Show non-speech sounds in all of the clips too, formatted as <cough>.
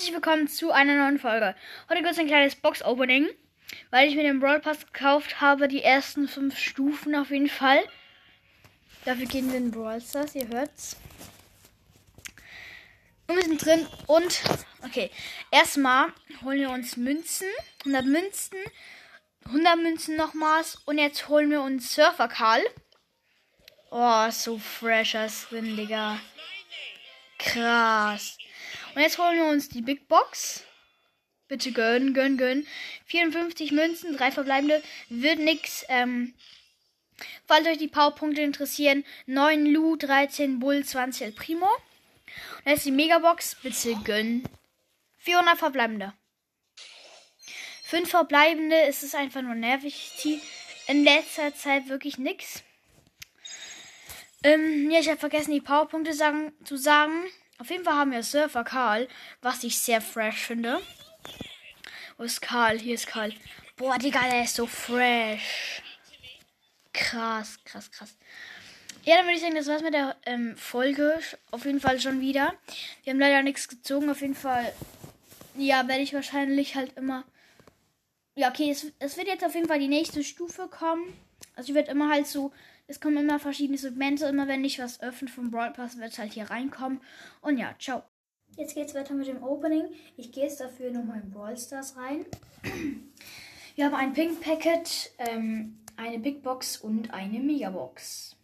herzlich willkommen zu einer neuen Folge. Heute gibt es ein kleines Box-Opening, weil ich mir den Brawl Pass gekauft habe, die ersten fünf Stufen auf jeden Fall. Dafür gehen wir in Brawl Stars, ihr hört's. Und wir sind drin und, okay, erstmal holen wir uns Münzen, 100 Münzen, 100 Münzen nochmals und jetzt holen wir uns Surfer Karl. Oh, so fresher Skin, Digga. Krass. Und jetzt holen wir uns die Big Box. Bitte gönnen, gönnen, gönnen. 54 Münzen, drei verbleibende. Wird nix. Ähm, falls euch die Powerpunkte interessieren, 9 Lu, 13 Bull, 20 El Primo. Und jetzt die Megabox. Bitte gönnen. 400 verbleibende. 5 verbleibende ist es einfach nur nervig. In letzter Zeit wirklich nix. Ähm, ja, ich habe vergessen, die Powerpunkte sagen, zu sagen. Auf jeden Fall haben wir Surfer Karl, was ich sehr fresh finde. Wo ist Karl? Hier ist Karl. Boah, Digga, der ist so fresh. Krass, krass, krass. Ja, dann würde ich sagen, das war's mit der ähm, Folge. Auf jeden Fall schon wieder. Wir haben leider nichts gezogen. Auf jeden Fall, ja, werde ich wahrscheinlich halt immer. Ja, okay, es, es wird jetzt auf jeden Fall die nächste Stufe kommen. Also ich werde immer halt so es kommen immer verschiedene Segmente. Immer wenn ich was öffne vom Brawl Pass, wird es halt hier reinkommen. Und ja, ciao. Jetzt geht's weiter mit dem Opening. Ich gehe jetzt dafür nochmal in Brawl Stars rein. Wir haben ein Pink Packet, ähm, eine Big Box und eine Megabox.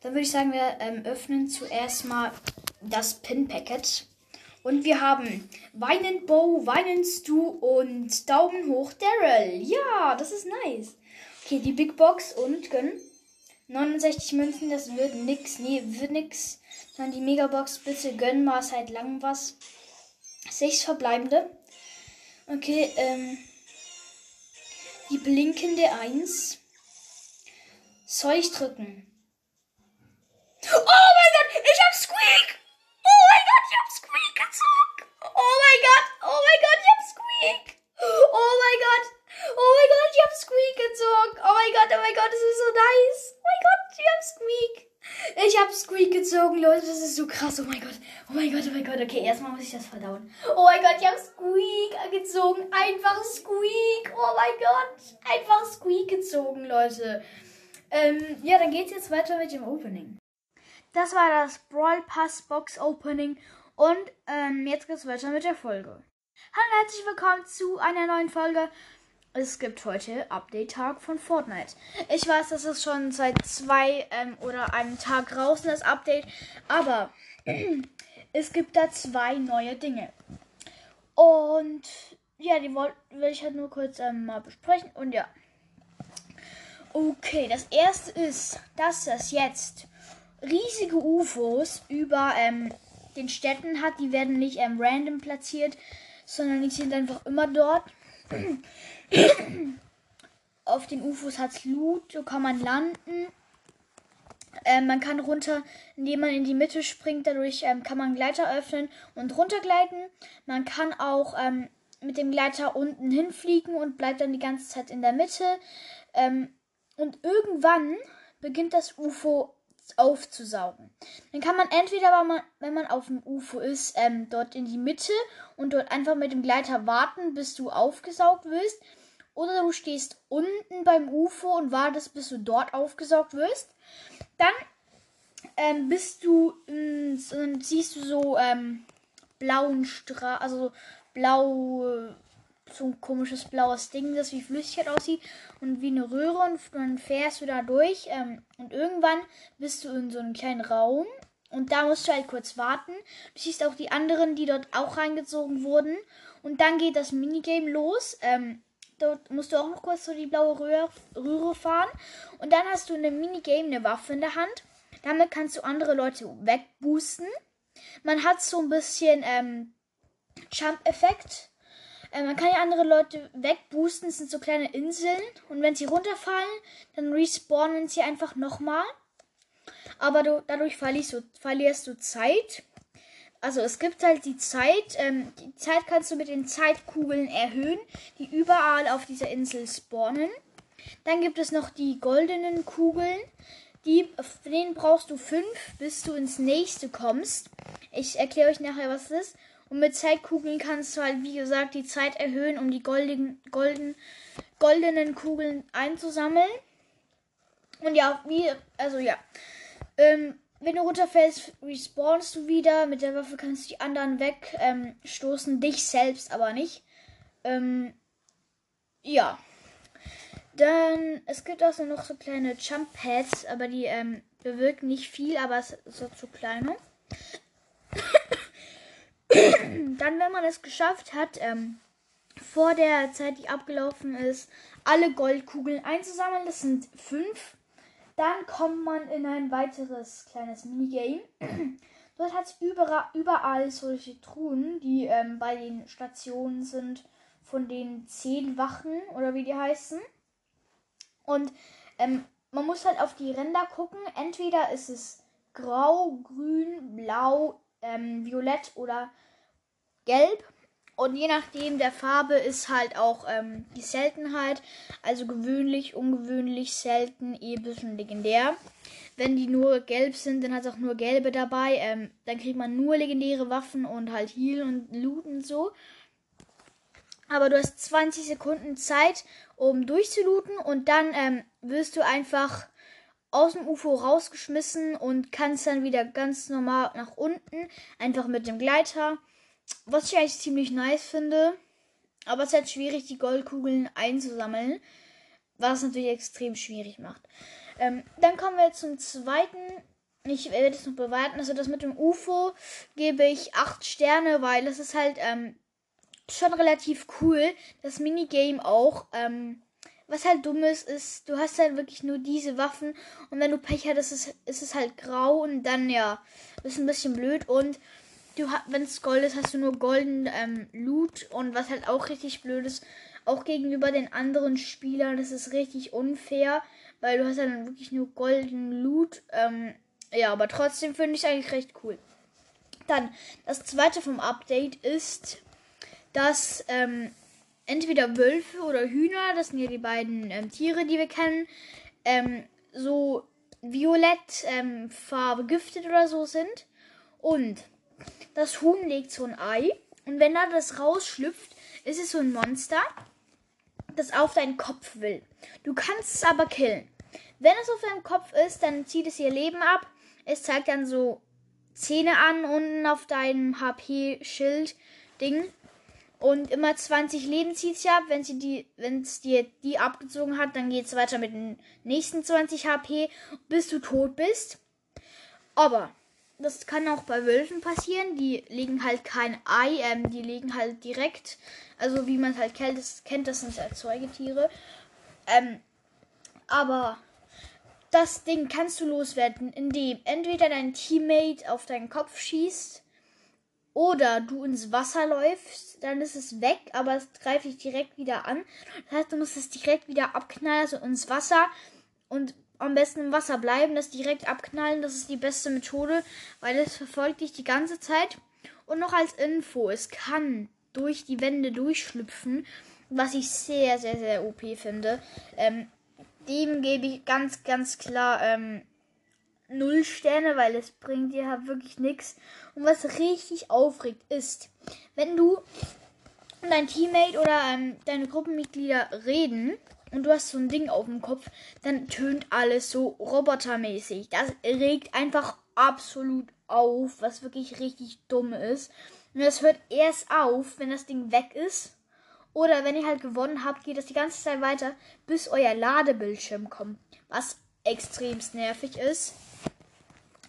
Dann würde ich sagen, wir ähm, öffnen zuerst mal das Pin Packet. Und wir haben Weinen Bow, Weinen Stu und Daumen hoch Daryl. Ja, das ist nice. Okay, die Big Box und gönnen. 69 Münzen, das wird nix. Nee, wird nix. Dann die Megabox, bitte gönnen mal seit langem was. Sechs verbleibende. Okay, ähm. Die blinkende 1. Soll ich drücken? Oh mein Gott, ich hab Squeak! Oh mein Gott, ich hab Squeak gezogen! Oh mein Gott, oh mein Gott, ich hab Squeak! Oh mein Gott! Oh mein Gott, ich hab Squeak gezogen. Oh mein Gott, oh mein Gott, das ist so nice. Oh mein Gott, ich hab Squeak. Ich hab Squeak gezogen, Leute. Das ist so krass. Oh mein Gott. Oh mein Gott, oh mein Gott. Okay, erstmal muss ich das verdauen. Oh mein Gott, ich hab Squeak gezogen. Einfach Squeak. Oh mein Gott. Einfach Squeak gezogen, Leute. Ähm, ja, dann geht's jetzt weiter mit dem Opening. Das war das Brawl Pass Box Opening. Und ähm, jetzt geht's weiter mit der Folge. Hallo, herzlich willkommen zu einer neuen Folge es gibt heute Update-Tag von Fortnite. Ich weiß, das ist schon seit zwei ähm, oder einem Tag draußen, das Update. Aber <clears throat> es gibt da zwei neue Dinge. Und ja, die will ich halt nur kurz ähm, mal besprechen. Und ja. Okay, das erste ist, dass es jetzt riesige UFOs über ähm, den Städten hat. Die werden nicht ähm, random platziert, sondern die sind einfach immer dort. <coughs> Auf den UFOs hat es Loot, so kann man landen. Ähm, man kann runter, indem man in die Mitte springt, dadurch ähm, kann man Gleiter öffnen und runtergleiten. Man kann auch ähm, mit dem Gleiter unten hinfliegen und bleibt dann die ganze Zeit in der Mitte. Ähm, und irgendwann beginnt das UFO aufzusaugen. Dann kann man entweder, wenn man, auf dem UFO ist, ähm, dort in die Mitte und dort einfach mit dem Gleiter warten, bis du aufgesaugt wirst. Oder du stehst unten beim UFO und wartest, bis du dort aufgesaugt wirst. Dann ähm, bist du, äh, siehst du so ähm, blauen Strahl, also blau, so ein komisches blaues Ding, das wie Flüssigkeit aussieht und wie eine Röhre und dann fährst du da durch ähm, und irgendwann bist du in so einem kleinen Raum und da musst du halt kurz warten. Du siehst auch die anderen, die dort auch reingezogen wurden und dann geht das Minigame los. Ähm, Dort musst du auch noch kurz so die blaue Röhre, fahren. Und dann hast du eine Minigame, eine Waffe in der Hand. Damit kannst du andere Leute wegboosten. Man hat so ein bisschen ähm, Jump-Effekt. Äh, man kann ja andere Leute wegboosten. Das sind so kleine Inseln. Und wenn sie runterfallen, dann respawnen sie einfach nochmal. Aber du, dadurch verlierst du, verlierst du Zeit. Also es gibt halt die Zeit. Ähm, die Zeit kannst du mit den Zeitkugeln erhöhen, die überall auf dieser Insel spawnen. Dann gibt es noch die goldenen Kugeln. Die, denen brauchst du fünf, bis du ins nächste kommst. Ich erkläre euch nachher, was es ist. Und mit Zeitkugeln kannst du halt, wie gesagt, die Zeit erhöhen, um die goldigen, golden, goldenen Kugeln einzusammeln. Und ja, wie, also ja. Ähm, wenn du runterfällst, respawnst du wieder. Mit der Waffe kannst du die anderen wegstoßen, ähm, dich selbst aber nicht. Ähm, ja. Dann, es gibt auch noch so kleine Jump Pads, aber die ähm, bewirken nicht viel, aber es ist so zu kleiner. Dann, wenn man es geschafft hat, ähm, vor der Zeit, die abgelaufen ist, alle Goldkugeln einzusammeln, das sind fünf. Dann kommt man in ein weiteres kleines Minigame. <clears throat> Dort hat es überall, solche Truhen, die ähm, bei den Stationen sind von den zehn Wachen oder wie die heißen. Und ähm, man muss halt auf die Ränder gucken. Entweder ist es grau, grün, blau, ähm, violett oder gelb. Und je nachdem der Farbe ist halt auch ähm, die Seltenheit. Also gewöhnlich, ungewöhnlich, selten, episch und legendär. Wenn die nur gelb sind, dann hat es auch nur gelbe dabei. Ähm, dann kriegt man nur legendäre Waffen und halt Heal und Loot und so. Aber du hast 20 Sekunden Zeit, um durchzulooten und dann ähm, wirst du einfach aus dem UFO rausgeschmissen und kannst dann wieder ganz normal nach unten, einfach mit dem Gleiter. Was ich eigentlich ziemlich nice finde. Aber es ist halt schwierig, die Goldkugeln einzusammeln. Was natürlich extrem schwierig macht. Ähm, dann kommen wir zum zweiten. Ich werde es noch bewerten. Also das mit dem UFO gebe ich 8 Sterne, weil es ist halt ähm, schon relativ cool. Das Minigame auch. Ähm, was halt dumm ist, ist, du hast halt wirklich nur diese Waffen und wenn du Pech hast, ist es, ist es halt grau und dann ja, ist ein bisschen blöd und du wenn es Gold ist, hast du nur golden ähm, Loot und was halt auch richtig blöd ist, auch gegenüber den anderen Spielern, das ist richtig unfair, weil du hast dann wirklich nur golden Loot. Ähm, ja, aber trotzdem finde ich eigentlich recht cool. Dann, das zweite vom Update ist, dass ähm, entweder Wölfe oder Hühner, das sind ja die beiden ähm, Tiere, die wir kennen, ähm, so violett ähm, Farbe giftet oder so sind. Und das Huhn legt so ein Ei. Und wenn da das rausschlüpft, ist es so ein Monster, das auf deinen Kopf will. Du kannst es aber killen. Wenn es auf deinem Kopf ist, dann zieht es ihr Leben ab. Es zeigt dann so Zähne an unten auf deinem HP-Schild-Ding. Und immer 20 Leben zieht sie ab. Wenn sie die, wenn es dir die abgezogen hat, dann geht es weiter mit den nächsten 20 HP, bis du tot bist. Aber das kann auch bei Wölfen passieren. Die legen halt kein Ei, ähm, die legen halt direkt. Also wie man es halt kennt, das, kennt, das sind Erzeugetiere. Ähm, aber das Ding kannst du loswerden, indem entweder dein Teammate auf deinen Kopf schießt oder du ins Wasser läufst, dann ist es weg, aber es greift dich direkt wieder an. Das heißt, du musst es direkt wieder abknallen, also ins Wasser und am besten im Wasser bleiben, das direkt abknallen. Das ist die beste Methode, weil es verfolgt dich die ganze Zeit. Und noch als Info, es kann durch die Wände durchschlüpfen, was ich sehr, sehr, sehr OP finde. Ähm, dem gebe ich ganz, ganz klar ähm, null Sterne, weil es bringt dir halt wirklich nichts. Und was richtig aufregt ist, wenn du und dein Teammate oder ähm, deine Gruppenmitglieder reden und du hast so ein Ding auf dem Kopf, dann tönt alles so robotermäßig. Das regt einfach absolut auf, was wirklich richtig dumm ist. Und das hört erst auf, wenn das Ding weg ist. Oder wenn ihr halt gewonnen habt, geht das die ganze Zeit weiter, bis euer Ladebildschirm kommt. Was extremst nervig ist.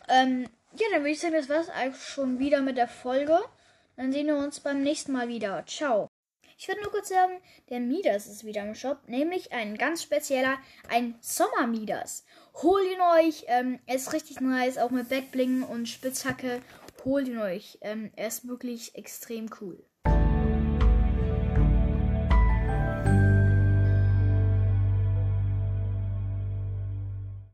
Ähm, ja, dann würde ich sagen, das war es eigentlich schon wieder mit der Folge. Dann sehen wir uns beim nächsten Mal wieder. Ciao. Ich würde nur kurz sagen, der Midas ist wieder im Shop, nämlich ein ganz spezieller, ein Sommer Midas. Holt ihn euch, ähm, er ist richtig nice, auch mit Backbling und Spitzhacke. Holt ihn euch, ähm, er ist wirklich extrem cool.